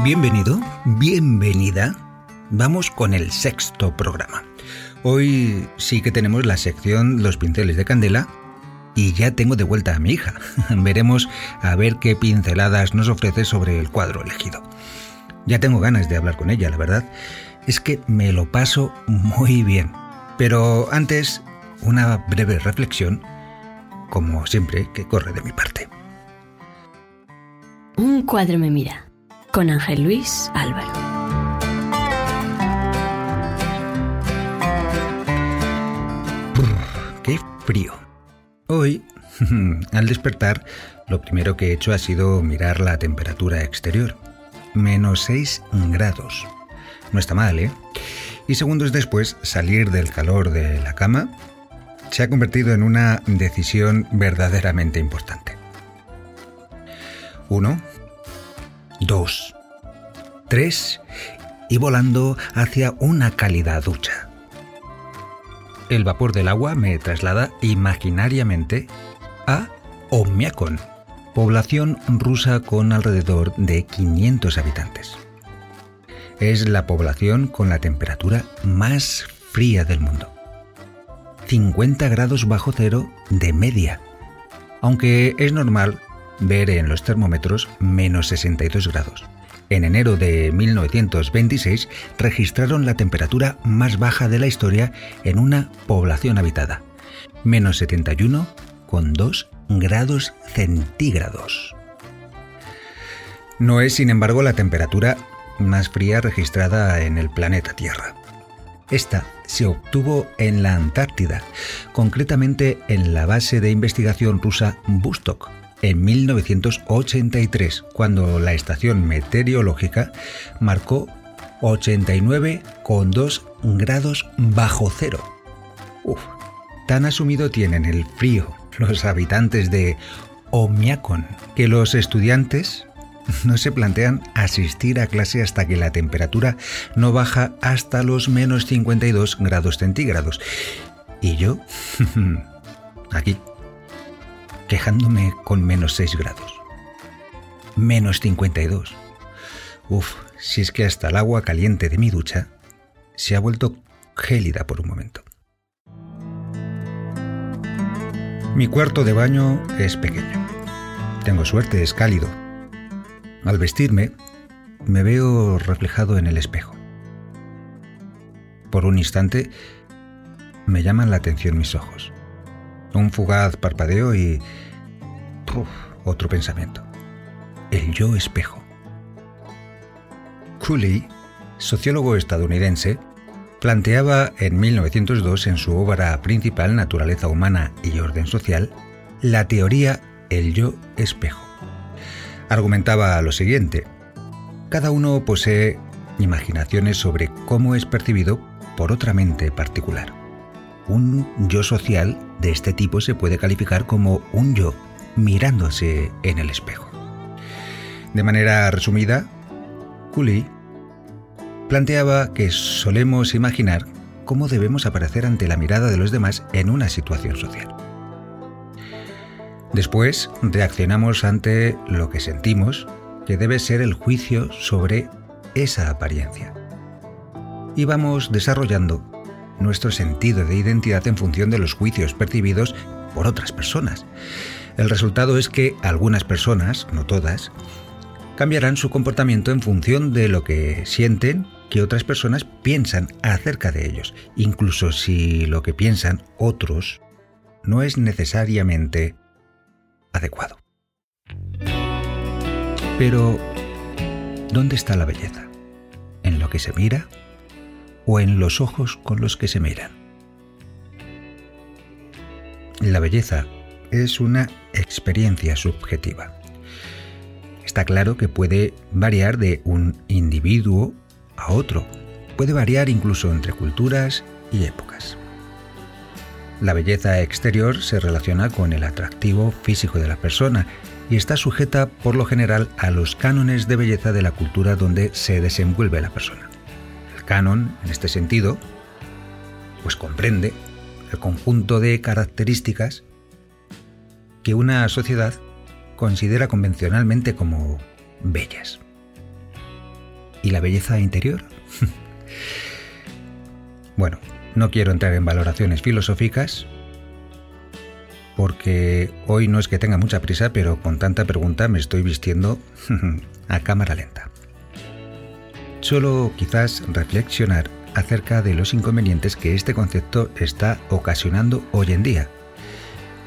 Bienvenido, bienvenida. Vamos con el sexto programa. Hoy sí que tenemos la sección Los pinceles de candela y ya tengo de vuelta a mi hija. Veremos a ver qué pinceladas nos ofrece sobre el cuadro elegido. Ya tengo ganas de hablar con ella, la verdad. Es que me lo paso muy bien. Pero antes, una breve reflexión, como siempre, que corre de mi parte. Un cuadro me mira, con Ángel Luis Álvaro. ¡Qué frío! Hoy, al despertar, lo primero que he hecho ha sido mirar la temperatura exterior. Menos 6 grados. No está mal, ¿eh? Y segundos después, salir del calor de la cama se ha convertido en una decisión verdaderamente importante. Uno, dos, tres y volando hacia una cálida ducha. El vapor del agua me traslada imaginariamente a Omiakon, población rusa con alrededor de 500 habitantes. Es la población con la temperatura más fría del mundo. 50 grados bajo cero de media, aunque es normal ver en los termómetros menos 62 grados. En enero de 1926 registraron la temperatura más baja de la historia en una población habitada, menos 71,2 grados centígrados. No es, sin embargo, la temperatura más fría registrada en el planeta Tierra. Esta se obtuvo en la Antártida, concretamente en la base de investigación rusa Vostok, en 1983, cuando la estación meteorológica marcó 89,2 grados bajo cero. Uf, tan asumido tienen el frío los habitantes de Omiakon que los estudiantes no se plantean asistir a clase hasta que la temperatura no baja hasta los menos 52 grados centígrados. Y yo, aquí, quejándome con menos 6 grados. Menos 52. Uf, si es que hasta el agua caliente de mi ducha se ha vuelto gélida por un momento. Mi cuarto de baño es pequeño. Tengo suerte, es cálido. Al vestirme, me veo reflejado en el espejo. Por un instante, me llaman la atención mis ojos. Un fugaz parpadeo y... otro pensamiento. El yo espejo. Cooley, sociólogo estadounidense, planteaba en 1902 en su obra principal Naturaleza Humana y Orden Social la teoría el yo espejo. Argumentaba lo siguiente, cada uno posee imaginaciones sobre cómo es percibido por otra mente particular. Un yo social de este tipo se puede calificar como un yo mirándose en el espejo. De manera resumida, Cooley planteaba que solemos imaginar cómo debemos aparecer ante la mirada de los demás en una situación social. Después reaccionamos ante lo que sentimos, que debe ser el juicio sobre esa apariencia. Y vamos desarrollando nuestro sentido de identidad en función de los juicios percibidos por otras personas. El resultado es que algunas personas, no todas, cambiarán su comportamiento en función de lo que sienten que otras personas piensan acerca de ellos, incluso si lo que piensan otros no es necesariamente adecuado. Pero, ¿dónde está la belleza? ¿En lo que se mira o en los ojos con los que se miran? La belleza es una experiencia subjetiva. Está claro que puede variar de un individuo a otro, puede variar incluso entre culturas y épocas. La belleza exterior se relaciona con el atractivo físico de la persona y está sujeta por lo general a los cánones de belleza de la cultura donde se desenvuelve la persona. Canon, en este sentido, pues comprende el conjunto de características que una sociedad considera convencionalmente como bellas. ¿Y la belleza interior? bueno, no quiero entrar en valoraciones filosóficas, porque hoy no es que tenga mucha prisa, pero con tanta pregunta me estoy vistiendo a cámara lenta. Solo quizás reflexionar acerca de los inconvenientes que este concepto está ocasionando hoy en día.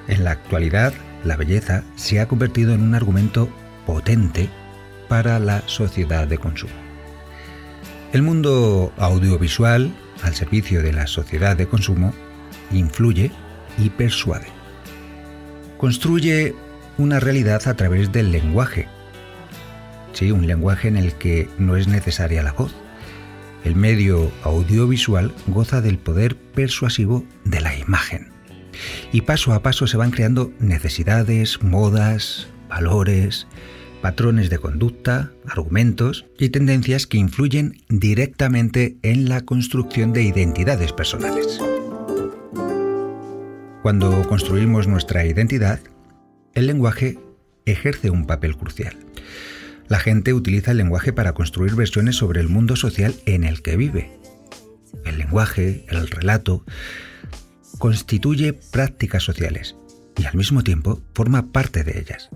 En la actualidad, la belleza se ha convertido en un argumento potente para la sociedad de consumo. El mundo audiovisual, al servicio de la sociedad de consumo, influye y persuade. Construye una realidad a través del lenguaje. Sí, un lenguaje en el que no es necesaria la voz. El medio audiovisual goza del poder persuasivo de la imagen. Y paso a paso se van creando necesidades, modas, valores, patrones de conducta, argumentos y tendencias que influyen directamente en la construcción de identidades personales. Cuando construimos nuestra identidad, el lenguaje ejerce un papel crucial. La gente utiliza el lenguaje para construir versiones sobre el mundo social en el que vive. El lenguaje, el relato, constituye prácticas sociales y al mismo tiempo forma parte de ellas.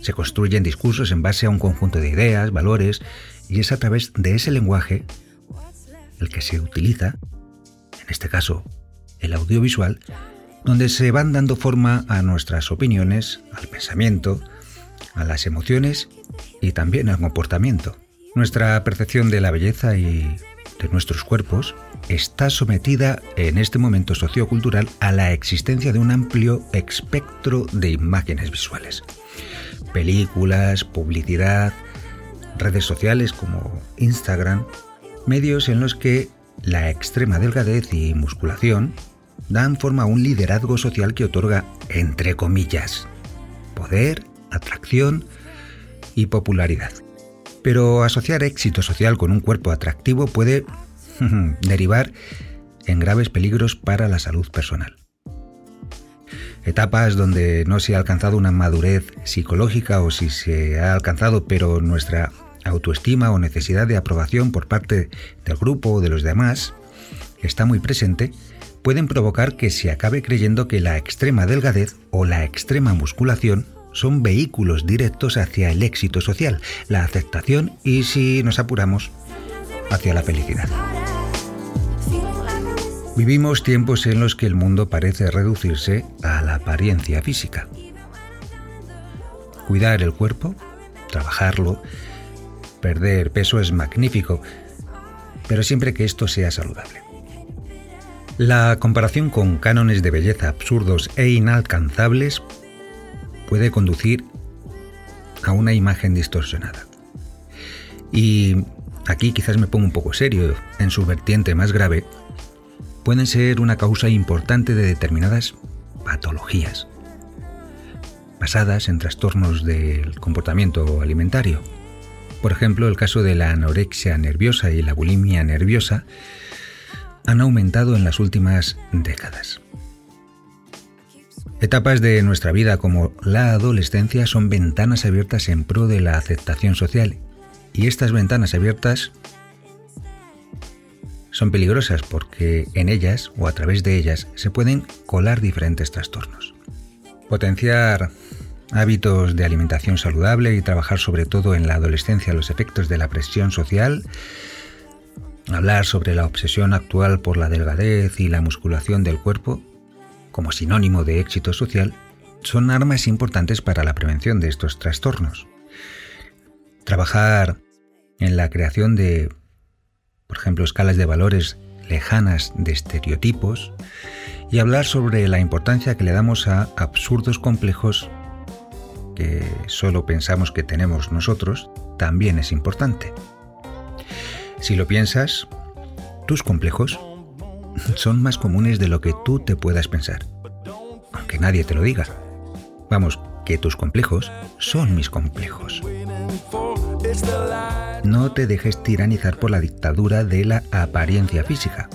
Se construyen discursos en base a un conjunto de ideas, valores, y es a través de ese lenguaje, el que se utiliza, en este caso el audiovisual, donde se van dando forma a nuestras opiniones, al pensamiento, a las emociones y también al comportamiento. Nuestra percepción de la belleza y de nuestros cuerpos está sometida en este momento sociocultural a la existencia de un amplio espectro de imágenes visuales. Películas, publicidad, redes sociales como Instagram, medios en los que la extrema delgadez y musculación dan forma a un liderazgo social que otorga, entre comillas, poder, atracción y popularidad. Pero asociar éxito social con un cuerpo atractivo puede derivar en graves peligros para la salud personal. Etapas donde no se ha alcanzado una madurez psicológica o si se ha alcanzado pero nuestra autoestima o necesidad de aprobación por parte del grupo o de los demás está muy presente, pueden provocar que se acabe creyendo que la extrema delgadez o la extrema musculación son vehículos directos hacia el éxito social, la aceptación y, si nos apuramos, hacia la felicidad. Vivimos tiempos en los que el mundo parece reducirse a la apariencia física. Cuidar el cuerpo, trabajarlo, perder peso es magnífico, pero siempre que esto sea saludable. La comparación con cánones de belleza absurdos e inalcanzables puede conducir a una imagen distorsionada. Y aquí quizás me pongo un poco serio, en su vertiente más grave, pueden ser una causa importante de determinadas patologías, basadas en trastornos del comportamiento alimentario. Por ejemplo, el caso de la anorexia nerviosa y la bulimia nerviosa han aumentado en las últimas décadas. Etapas de nuestra vida como la adolescencia son ventanas abiertas en pro de la aceptación social y estas ventanas abiertas son peligrosas porque en ellas o a través de ellas se pueden colar diferentes trastornos. Potenciar hábitos de alimentación saludable y trabajar sobre todo en la adolescencia los efectos de la presión social, hablar sobre la obsesión actual por la delgadez y la musculación del cuerpo como sinónimo de éxito social, son armas importantes para la prevención de estos trastornos. Trabajar en la creación de, por ejemplo, escalas de valores lejanas de estereotipos y hablar sobre la importancia que le damos a absurdos complejos que solo pensamos que tenemos nosotros también es importante. Si lo piensas, tus complejos son más comunes de lo que tú te puedas pensar, aunque nadie te lo diga. Vamos, que tus complejos son mis complejos. No te dejes tiranizar por la dictadura de la apariencia física.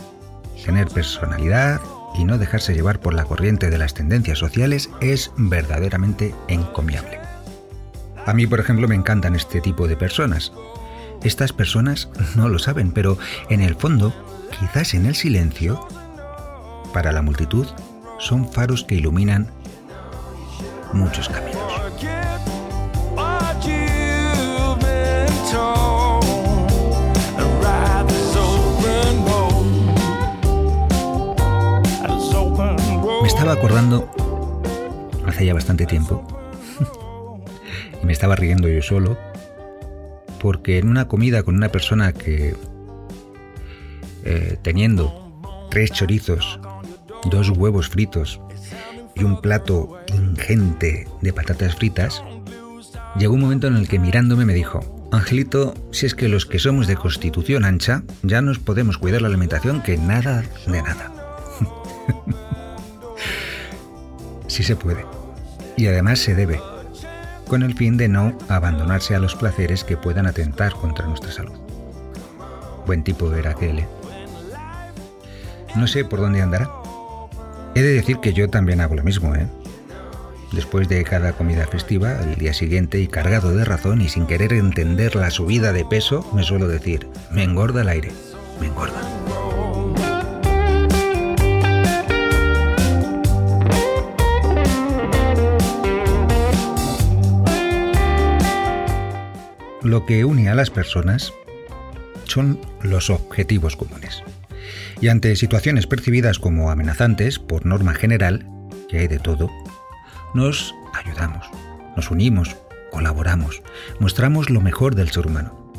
Tener personalidad y no dejarse llevar por la corriente de las tendencias sociales es verdaderamente encomiable. A mí, por ejemplo, me encantan este tipo de personas. Estas personas no lo saben, pero en el fondo, quizás en el silencio, para la multitud, son faros que iluminan muchos caminos. Me estaba acordando hace ya bastante tiempo y me estaba riendo yo solo porque en una comida con una persona que eh, teniendo tres chorizos, dos huevos fritos y un plato ingente de patatas fritas, llegó un momento en el que mirándome me dijo, Angelito, si es que los que somos de constitución ancha ya nos podemos cuidar la alimentación que nada de nada. sí se puede. Y además se debe, con el fin de no abandonarse a los placeres que puedan atentar contra nuestra salud. Buen tipo era aquel, ¿eh? No sé por dónde andará. He de decir que yo también hago lo mismo, ¿eh? Después de cada comida festiva, al día siguiente y cargado de razón y sin querer entender la subida de peso, me suelo decir, me engorda el aire, me engorda. Lo que une a las personas son los objetivos comunes y ante situaciones percibidas como amenazantes por norma general, que hay de todo, nos ayudamos, nos unimos, colaboramos, mostramos lo mejor del ser humano.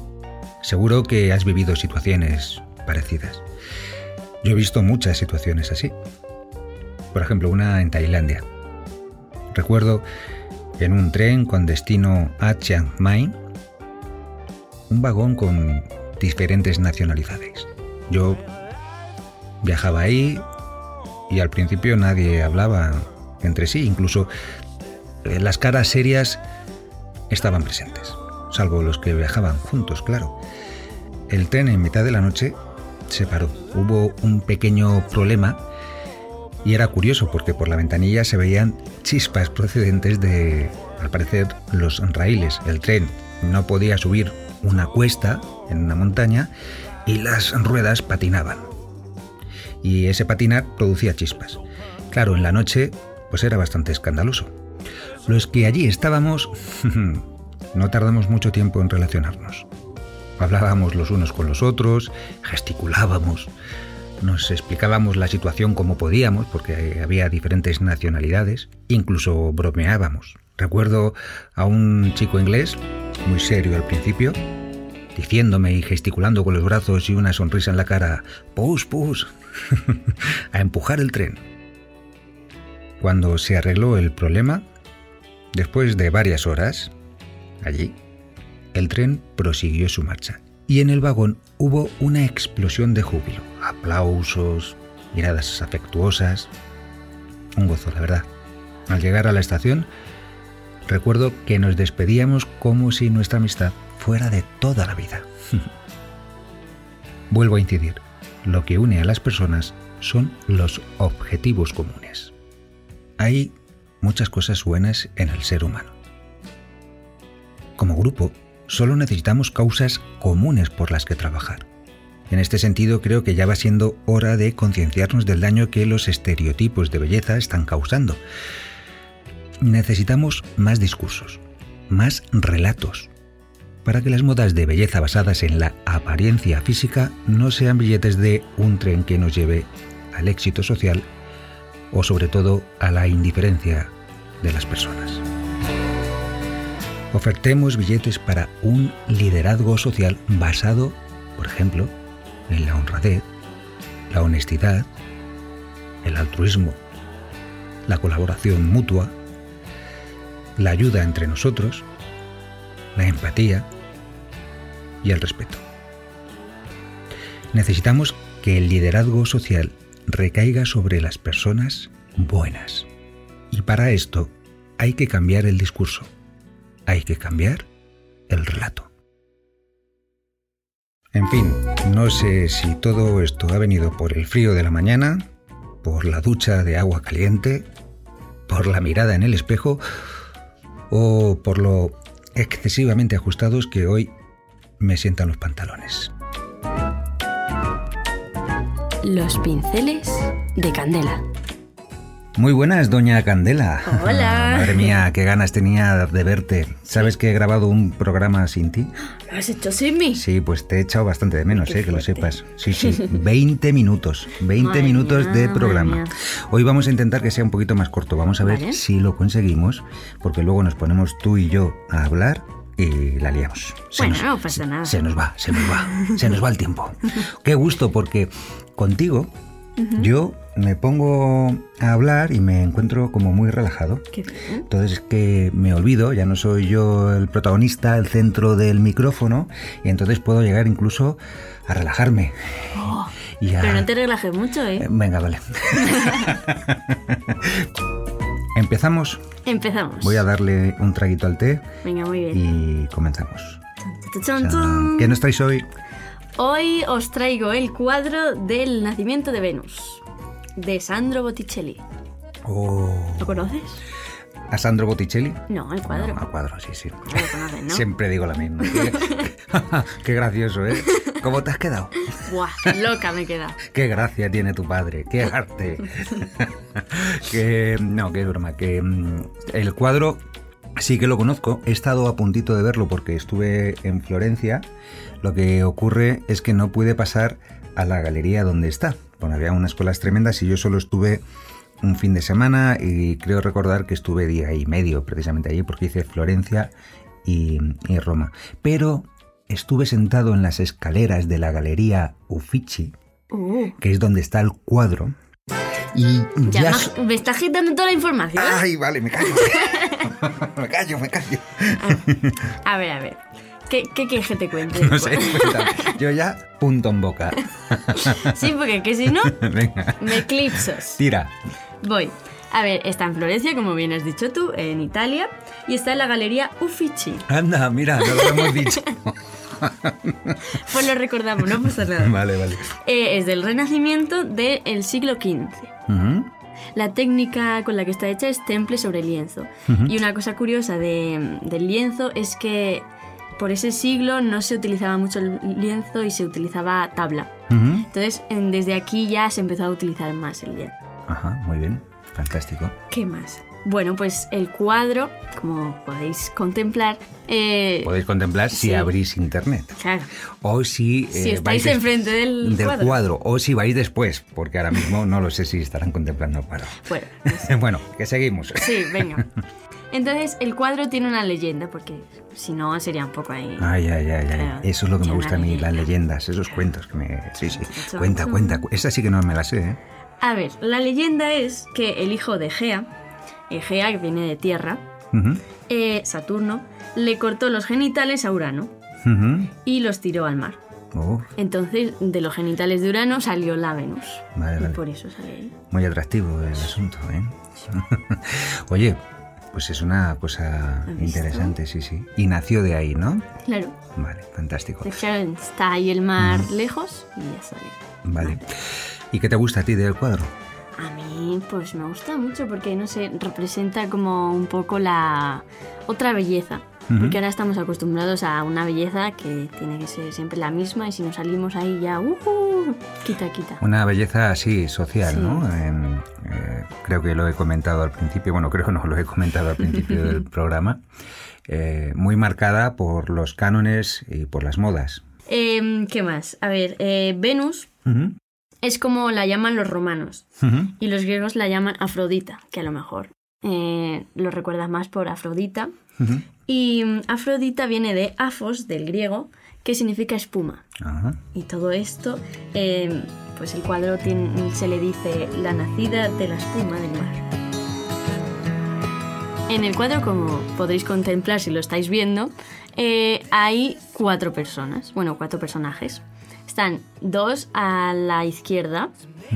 Seguro que has vivido situaciones parecidas. Yo he visto muchas situaciones así. Por ejemplo, una en Tailandia. Recuerdo en un tren con destino a Chiang Mai, un vagón con diferentes nacionalidades. Yo Viajaba ahí y al principio nadie hablaba entre sí, incluso eh, las caras serias estaban presentes, salvo los que viajaban juntos, claro. El tren en mitad de la noche se paró. Hubo un pequeño problema y era curioso porque por la ventanilla se veían chispas procedentes de, al parecer, los raíles. El tren no podía subir una cuesta en una montaña y las ruedas patinaban y ese patinar producía chispas. Claro, en la noche pues era bastante escandaloso. Los que allí estábamos no tardamos mucho tiempo en relacionarnos. Hablábamos los unos con los otros, gesticulábamos, nos explicábamos la situación como podíamos, porque había diferentes nacionalidades, incluso bromeábamos. Recuerdo a un chico inglés, muy serio al principio, diciéndome y gesticulando con los brazos y una sonrisa en la cara, pus, pus, a empujar el tren. Cuando se arregló el problema, después de varias horas, allí, el tren prosiguió su marcha y en el vagón hubo una explosión de júbilo, aplausos, miradas afectuosas, un gozo, la verdad. Al llegar a la estación, recuerdo que nos despedíamos como si nuestra amistad fuera de toda la vida. Vuelvo a incidir, lo que une a las personas son los objetivos comunes. Hay muchas cosas buenas en el ser humano. Como grupo, solo necesitamos causas comunes por las que trabajar. En este sentido, creo que ya va siendo hora de concienciarnos del daño que los estereotipos de belleza están causando. Necesitamos más discursos, más relatos, para que las modas de belleza basadas en la apariencia física no sean billetes de un tren que nos lleve al éxito social o sobre todo a la indiferencia de las personas. Ofertemos billetes para un liderazgo social basado, por ejemplo, en la honradez, la honestidad, el altruismo, la colaboración mutua, la ayuda entre nosotros, la empatía y el respeto. Necesitamos que el liderazgo social recaiga sobre las personas buenas. Y para esto hay que cambiar el discurso, hay que cambiar el relato. En fin, no sé si todo esto ha venido por el frío de la mañana, por la ducha de agua caliente, por la mirada en el espejo o por lo excesivamente ajustados que hoy me sientan los pantalones. Los pinceles de Candela. Muy buenas, doña Candela. Hola. Madre mía, qué ganas tenía de verte. ¿Sabes que he grabado un programa sin ti? ¿Lo has hecho sin mí? Sí, pues te he echado bastante de menos, eh, que lo sepas. Sí, sí, 20 minutos, 20 Madre minutos mía, de programa. Hoy vamos a intentar que sea un poquito más corto. Vamos a ver Vale. si lo conseguimos, porque luego nos ponemos tú y yo a hablar y la liamos. Se Bueno, no pasa nada. Se nos va, se nos va, se nos va el tiempo. Qué gusto, porque contigo yo me pongo a hablar y me encuentro como muy relajado. Qué bien. Entonces es que me olvido, ya no soy yo el protagonista, el centro del micrófono, y entonces puedo llegar incluso a relajarme. A- Pero no te relajes mucho, ¿eh? Venga, vale. Empezamos. Empezamos. Voy a darle un traguito al té Venga, muy bien. y comenzamos. ¿Qué nos traéis hoy? Hoy os traigo el cuadro del nacimiento de Venus, de Sandro Botticelli. Oh, ¿Lo conoces? ¿A Sandro Botticelli? No, el cuadro. No, cuadro, sí, sí. Lo conoces, ¿no? Siempre digo la misma. Qué gracioso, ¿eh? ¿Cómo te has quedado? Buah, loca me queda. Qué gracia tiene tu padre, qué arte. que no, es broma, que mm, el cuadro sí que lo conozco, he estado a puntito de verlo porque estuve en Florencia. Lo que ocurre es que no pude pasar a la galería donde está. Bueno, había unas colas tremendas y yo solo estuve un fin de semana y creo recordar que estuve día y medio precisamente allí porque hice Florencia y, y Roma. Pero estuve sentado en las escaleras de la galería Uffizi, Uh, que es donde está el cuadro. Y ya ya... me- so- me estás quitando toda la información. Ay, vale, me callo. me callo, me callo. A ver, a ver. ¿Qué, qué quieres que te cuente? No sé, cuéntame. Yo ya punto en boca. Sí, porque que si no, Venga, me eclipsos. tira. Voy. A ver, está en Florencia, como bien has dicho tú, en Italia, y está en la galería Uffizi. Anda, mira, no lo hemos dicho. Pues lo recordamos, no pasa nada. Vale, vale. Eh, es del Renacimiento del siglo XV. La técnica con la que está hecha es temple sobre lienzo. Y una cosa curiosa de- del lienzo es que por ese siglo no se utilizaba mucho el lienzo y se utilizaba tabla. Entonces, en- desde aquí ya se empezó a utilizar más el lienzo. Ajá, muy bien. Fantástico. ¿Qué más? Bueno, pues el cuadro, como podéis contemplar, eh, Podéis contemplar si Sí. abrís internet. claro, O si, eh, Si estáis enfrente del cuadro. cuadro. O si vais después, porque ahora mismo no lo sé si estarán contemplando el cuadro. bueno, bueno, que seguimos. sí, venga. Entonces, el cuadro tiene una leyenda, porque si no sería un poco ahí... Ay, ay, ay, ay. Eso es lo que me gusta a mí, las leyenda. leyendas, esos cuentos que me... Sí, sí. Cuenta, cuenta. cu- Esa sí que no me la sé, ¿eh? A ver, la leyenda es que el hijo de Gea, Egea, que viene de tierra, eh, Saturno, le cortó los genitales a Urano y los tiró al mar. Oh, Entonces, de los genitales de Urano salió la Venus. Vale, y vale. por eso sale ahí. muy atractivo el asunto, ¿eh? Oye, pues es una cosa interesante, sí, sí. Y nació de ahí, ¿no? Claro, Vale, fantástico. Está ahí el mar lejos y ya sale. Vale. ¿Y qué te gusta a ti del cuadro? A mí, pues me gusta mucho porque, no sé, representa como un poco la otra belleza. Porque ahora estamos acostumbrados a una belleza que tiene que ser siempre la misma y si nos salimos ahí ya, ¡uh! Quita, quita. Una belleza así social, Sí. ¿no? Eh, creo que lo he comentado al principio, bueno, creo que no lo he comentado al principio del programa, eh, muy marcada por los cánones y por las modas. Em, ¿Qué más? A ver, eh, Venus es como la llaman los romanos y los griegos la llaman Afrodita, que a lo mejor eh, lo recuerdas más por Afrodita. Y mm, Afrodita viene de Afos, del griego, que significa espuma. Y todo esto, eh, pues el cuadro tiene- se le dice la nacida de la espuma del mar. En el cuadro, como podréis contemplar si lo estáis viendo, eh, hay cuatro personas, bueno, cuatro personajes. Están dos a la izquierda,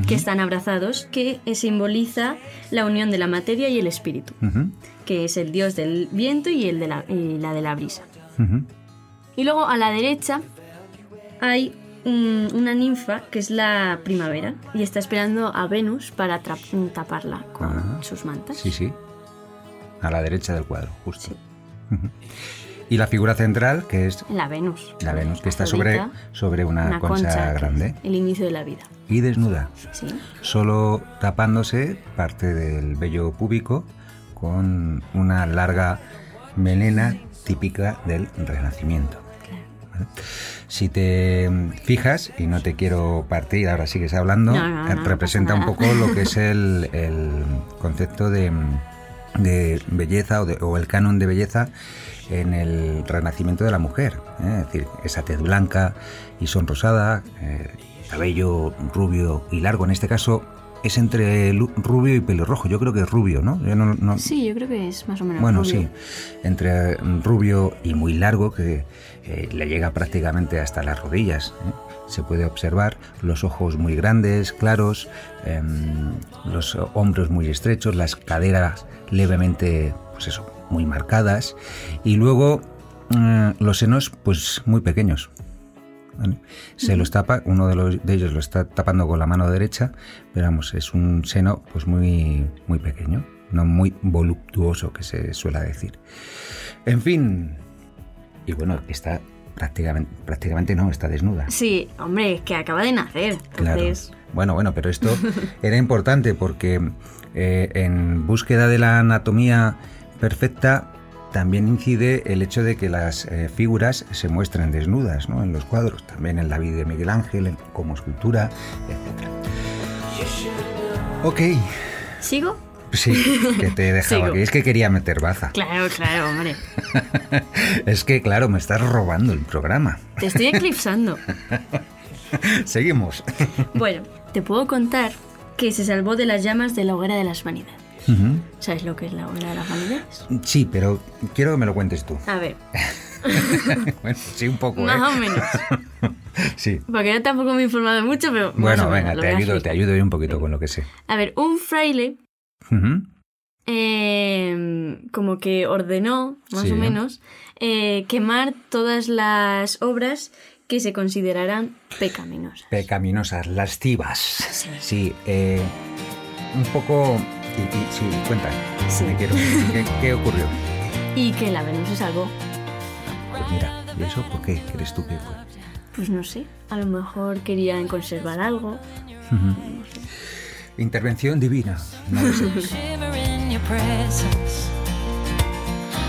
que están abrazados, que simboliza la unión de la materia y el espíritu, que es el dios del viento y, el de la, y la de la brisa. Y luego a la derecha hay una ninfa que es la primavera y está esperando a Venus para taparla con Ah. sus mantas. Sí, sí. A la derecha del cuadro, justo. Y la figura central, que es La Venus. la Venus, que está sobre, sobre una, concha, que es grande El inicio de la vida. y desnuda, Sí. solo tapándose parte del vello púbico con una larga melena típica del Renacimiento. Claro. ¿vale? Si te fijas, y no te quiero partir, ahora sigues hablando, No, no, eh, no, representa un poco lo que es el, el concepto de, de belleza o, de- o el canon de belleza en el renacimiento de la mujer. ¿eh? Es decir, esa tez blanca y sonrosada, eh, cabello rubio y largo, en este caso es entre rubio y pelirrojo. Yo creo que es rubio, ¿no? Yo no- no- Sí, yo creo que es más o menos. bueno, rubio. sí, entre mm, rubio y muy largo que eh, le llega prácticamente hasta las rodillas. ¿eh? Se puede observar los ojos muy grandes, claros, em, los hombros muy estrechos, las caderas levemente, pues eso, muy marcadas y luego mm, los senos, pues muy pequeños. ¿vale? Se los tapa, uno de, los, de ellos lo está tapando con la mano derecha, pero vamos, es un seno pues muy, muy pequeño, no muy voluptuoso que se suele decir. En fin, y bueno, está prácticamente, prácticamente no, está desnuda. Sí, hombre, es que acaba de nacer. Claro. Bueno, bueno, pero esto era importante porque eh, en búsqueda de la anatomía perfecta también incide el hecho de que las eh, figuras se muestren desnudas ¿no? en los cuadros, también en la vida de Miguel Ángel, como escultura, etc. Ok, ¿sigo? Sí, que te he dejado aquí. Es que quería meter baza. Claro, claro, hombre. Es que, claro, me estás robando el programa. Te estoy eclipsando. Seguimos. Bueno, te puedo contar que se salvó de las llamas de la hoguera de las vanidades. ¿Sabes lo que es la hoguera de las vanidades? Sí, pero quiero que me lo cuentes tú. A ver, Bueno, sí, un poco, más ¿eh? o menos. Sí. Porque yo tampoco me he informado mucho, pero. más Bueno, venga, te ayudo, te ayudo yo un poquito con lo que sé. A ver, un fraile Eh, como que ordenó, más Sí. o menos, eh, quemar todas las obras que se consideraran pecaminosas. Pecaminosas, lascivas. Sí. Sí, eh, un poco... sí, cuenta. Sí. Me quiero- ¿Qué, qué ocurrió? y que la Venus se salvó. Pues mira, ¿y eso por qué crees tú que fue? Pues no sé, a lo mejor querían conservar algo. No sé. shiver in your presence.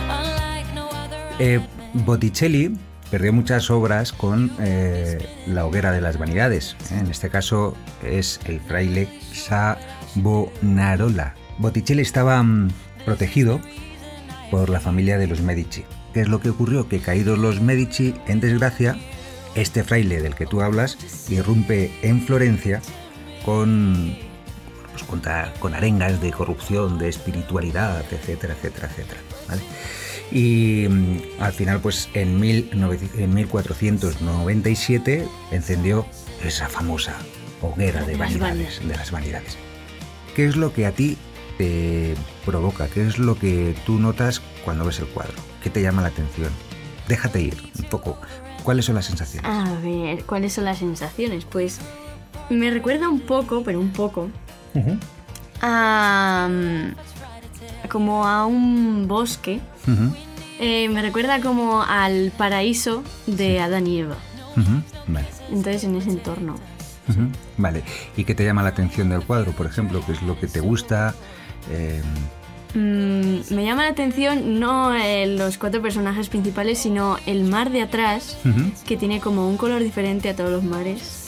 Unlike no other. Eh, Botticelli perdió muchas obras con eh, la hoguera de las vanidades. ¿eh? En este caso es el fraile Savonarola. Botticelli estaba mm, protegido por la familia de los Medici. ¿Qué es lo que ocurrió? Que caídos los Medici en desgracia, este fraile del que tú hablas irrumpe en Florencia con, pues, contra- con arengas de corrupción, de espiritualidad, etcétera, etcétera, etcétera. ¿vale? Y mm, al final, pues en, 1900 en 1497 encendió esa famosa hoguera de vanidades. de las vanidades. ¿Qué es lo que a ti te provoca? ¿Qué es lo que tú notas cuando ves el cuadro? ¿Qué te llama la atención? Déjate ir un poco. ¿Cuáles son las sensaciones? A ver, ¿cuáles son las sensaciones? Pues me recuerda un poco, pero un poco, A. mm, como a un bosque. Eh, me recuerda como al paraíso de Adán y Eva. Vale. Entonces, en ese entorno. Vale. ¿Y qué te llama la atención del cuadro, por ejemplo? ¿Qué es lo que te gusta? Eh, Mm, me llama la atención no eh, los cuatro personajes principales, sino el mar de atrás, que tiene como un color diferente a todos los mares.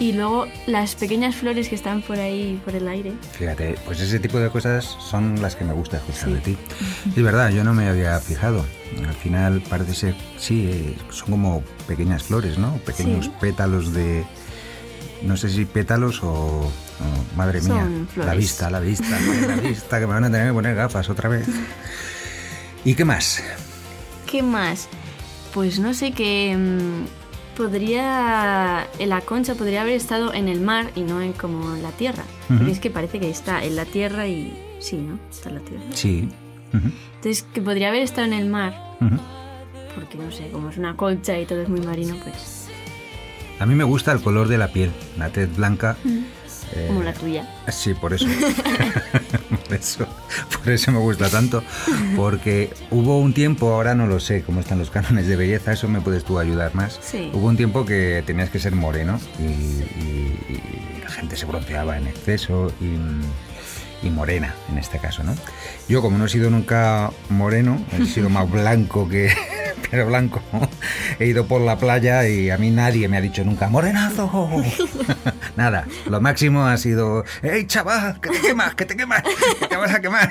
Y luego las pequeñas flores que están por ahí, por el aire. Fíjate, pues ese tipo de cosas son las que me gusta escuchar Sí. de ti. Es verdad, yo no me había fijado. Al final parece ser, sí, eh, son como pequeñas flores, ¿no? Pequeños Sí. pétalos de, no sé si pétalos o, o- madre Son mía, la vista, la vista, la vista, que me van a tener que poner gafas otra vez. ¿Y qué más? ¿Qué más? Pues no sé, que mm, podría... La concha podría haber estado en el mar y no en como en la tierra. Porque es que parece que está en la tierra y... Sí, ¿no? Está en la tierra. Sí. Ujú, Entonces, que podría haber estado en el mar, ujú. porque no sé, como es una concha y todo es muy marino, pues... A mí me gusta el color de la piel, la tez blanca. Eh, Como la tuya. Sí, por eso. por eso. Por eso me gusta tanto. Porque hubo un tiempo, ahora no lo sé, cómo están los cánones de belleza, eso me puedes tú ayudar más. Sí. Hubo un tiempo que tenías que ser moreno y, y- y la gente se bronceaba en exceso y, y morena en este caso, ¿no? Yo como no he sido nunca moreno, he sido más blanco que... pero blanco. He ido por la playa y a mí nadie me ha dicho nunca, morenazo. Nada, lo máximo ha sido, ¡Ey, chaval, que te quemas, que te quemas, que te vas a quemar!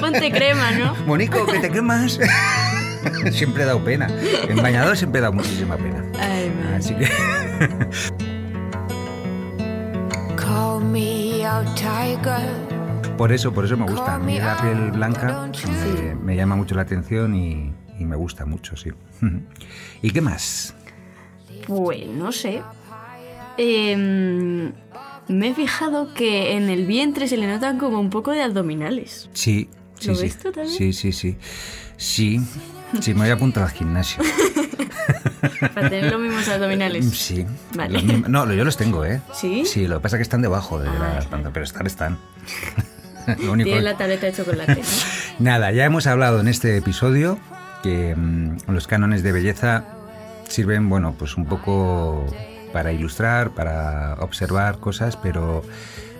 Ponte crema, ¿no? Monico, que te quemas. siempre he dado pena. En bañador siempre he dado muchísima pena. Ay. Así que... Call me a tiger. Por eso, por eso me gusta. A mí la piel blanca me, me llama mucho la atención y, y me gusta mucho, sí. ¿Y qué más? Pues no sé. Em, me he fijado que en el vientre se le notan como un poco de abdominales. Sí, sí, ¿Lo sí. ves tú también? Sí, sí, sí. Sí, sí, me voy a apuntar al gimnasio. Para tener los mismos abdominales. Sí. Vale. Mismos- no, yo los tengo, ¿eh? ¿Sí? Sí, lo que pasa es que están debajo de Ah, la espalda, pero estar están. lo único Tiene la tableta de chocolate. ¿no? Nada, ya hemos hablado en este episodio que mm, los cánones de belleza sirven, bueno, pues un poco para ilustrar, para observar cosas, pero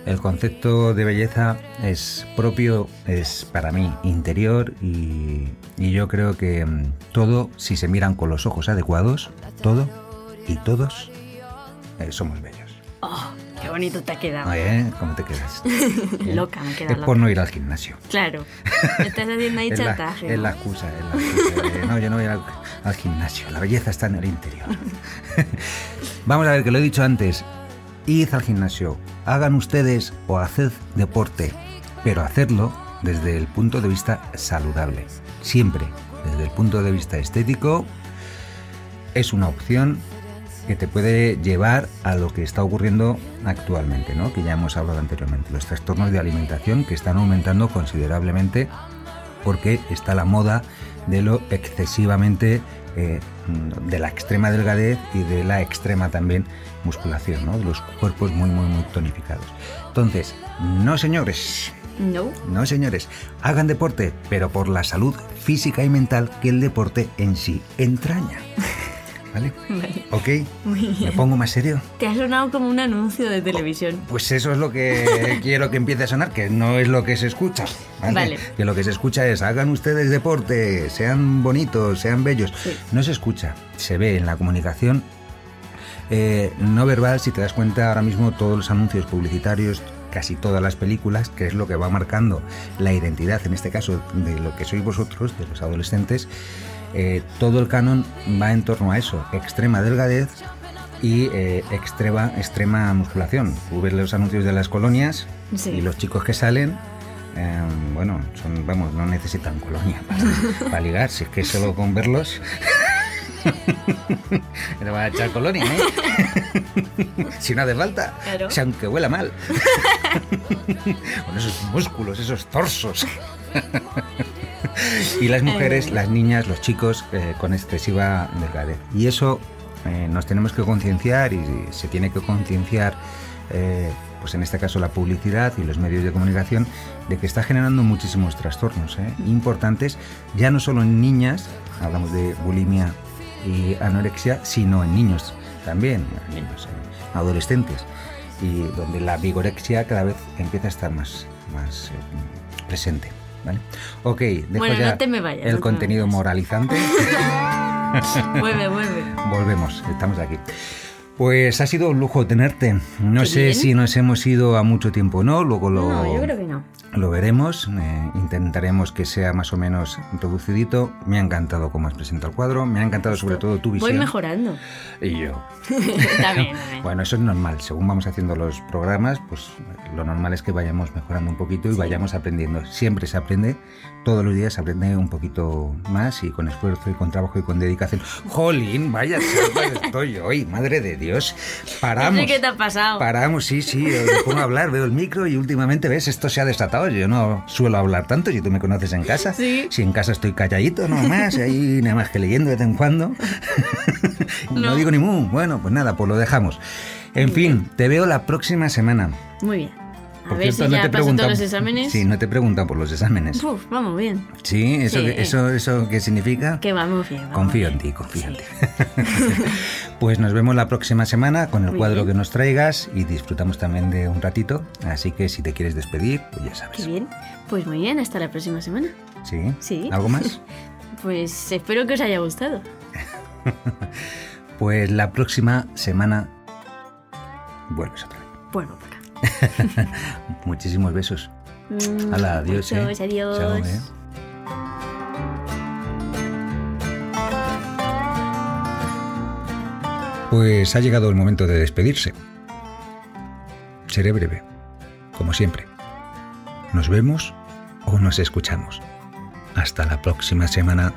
el concepto de belleza es propio, es para mí interior y, y yo creo que mm, todo, si se miran con los ojos adecuados, todo y todos eh, somos bellos. Oh, bonito te ha quedado. ¿Eh? ¿Cómo te quedas? Loca, me queda Es loca. por no ir al gimnasio. Claro. Estás haciendo ahí Es la, chantaje. es ¿no? la excusa, es la excusa de, no, yo no voy al, al gimnasio, la belleza está en el interior. Vamos a ver, que lo he dicho antes, id al gimnasio, hagan ustedes o haced deporte, pero hacerlo desde el punto de vista saludable. Siempre, desde el punto de vista estético, es una opción que te puede llevar a lo que está ocurriendo actualmente, ¿no? que ya hemos hablado anteriormente, los trastornos de alimentación que están aumentando considerablemente porque está la moda de lo excesivamente eh, de la extrema delgadez y de la extrema también musculación, ¿no? de los cuerpos muy muy muy tonificados. Entonces, no señores, No. no señores, hagan deporte, pero por la salud física y mental que el deporte en sí entraña. ¿Vale? Vale. ¿Ok? Muy ¿Me pongo más serio? Te ha sonado como un anuncio de televisión. Pues eso es lo que quiero que empiece a sonar, que no es lo que se escucha. ¿vale? Vale. Que lo que se escucha es, hagan ustedes deporte, sean bonitos, sean bellos. Sí. No se escucha, se ve en la comunicación eh, no verbal, si te das cuenta ahora mismo todos los anuncios publicitarios, casi todas las películas, que es lo que va marcando la identidad, en este caso, de lo que sois vosotros, de los adolescentes, eh, todo el canon va en torno a eso, extrema delgadez y eh, extrema, extrema musculación. Tú ves los anuncios de las colonias Sí. y los chicos que salen, eh, bueno, son, vamos, no necesitan colonia para, para ligar, si es que solo con verlos... Le va a echar colonia, ¿eh? si no hace falta, Claro. aunque huela mal. con esos músculos, esos torsos. Y las mujeres, las niñas, los chicos eh, con excesiva delgadez. Y eso eh, nos tenemos que concienciar y se tiene que concienciar, eh, pues en este caso la publicidad y los medios de comunicación, de que está generando muchísimos trastornos importantes, ya no solo en niñas, hablamos de bulimia y anorexia, sino en niños también, niños, eh, adolescentes, y donde la vigorexia cada vez empieza a estar más, más presente. ¿Vale? Ok, dejo Bueno, ya no te me vayas, el no me contenido vayas. moralizante. Vuelve, vuelve. Volvemos, estamos aquí. Pues ha sido un lujo tenerte. No Qué sé bien. si nos hemos ido a mucho tiempo o no, luego lo, No, yo creo que no. lo veremos. eh, intentaremos que sea más o menos reducidito. Me ha encantado cómo has presentado el cuadro, me ha encantado sobre todo tu visión. Voy mejorando. Y yo. también, también. Bueno, eso es normal. Según vamos haciendo los programas, pues lo normal es que vayamos mejorando un poquito y vayamos aprendiendo. Siempre se aprende, todos los días se aprende un poquito más y con esfuerzo y con trabajo y con dedicación. Jolín, vaya estoy hoy, madre de Dios. Paramos. No sé qué te ha pasado. Paramos, sí, sí. Me pongo a hablar, veo el micro y últimamente ves, esto se ha desatado. Yo no suelo hablar tanto, si tú me conoces en casa. Sí. Si en casa estoy calladito nomás, ahí nada más que leyendo de vez en cuando. no. No. digo ni mu. Bueno, pues nada, pues lo dejamos. En fin, te veo la próxima semana. Muy bien. A Por ver cierto, si no ya te paso preguntan- todos los exámenes. Sí, no te preguntan por los exámenes. Uf, vamos bien. Sí, eso, Sí. eso, eso qué significa. Que vamos bien. vamos Confío bien. en ti, confío en Sí. ti. pues nos vemos la próxima semana con el Muy cuadro bien. que nos traigas y disfrutamos también de un ratito. Así que si te quieres despedir, pues ya sabes. Qué bien. Pues muy bien, hasta la próxima semana. ¿Sí? Sí. ¿Algo más? Pues espero que os haya gustado. Pues la próxima semana vuelves otra vez. Vuelvo para acá. Muchísimos besos. Mm, Hala, adiós. ¿eh? adiós. Chao, ¿eh? Pues ha llegado el momento de despedirse. Seré breve, como siempre. Nos vemos o nos escuchamos. Hasta la próxima semana.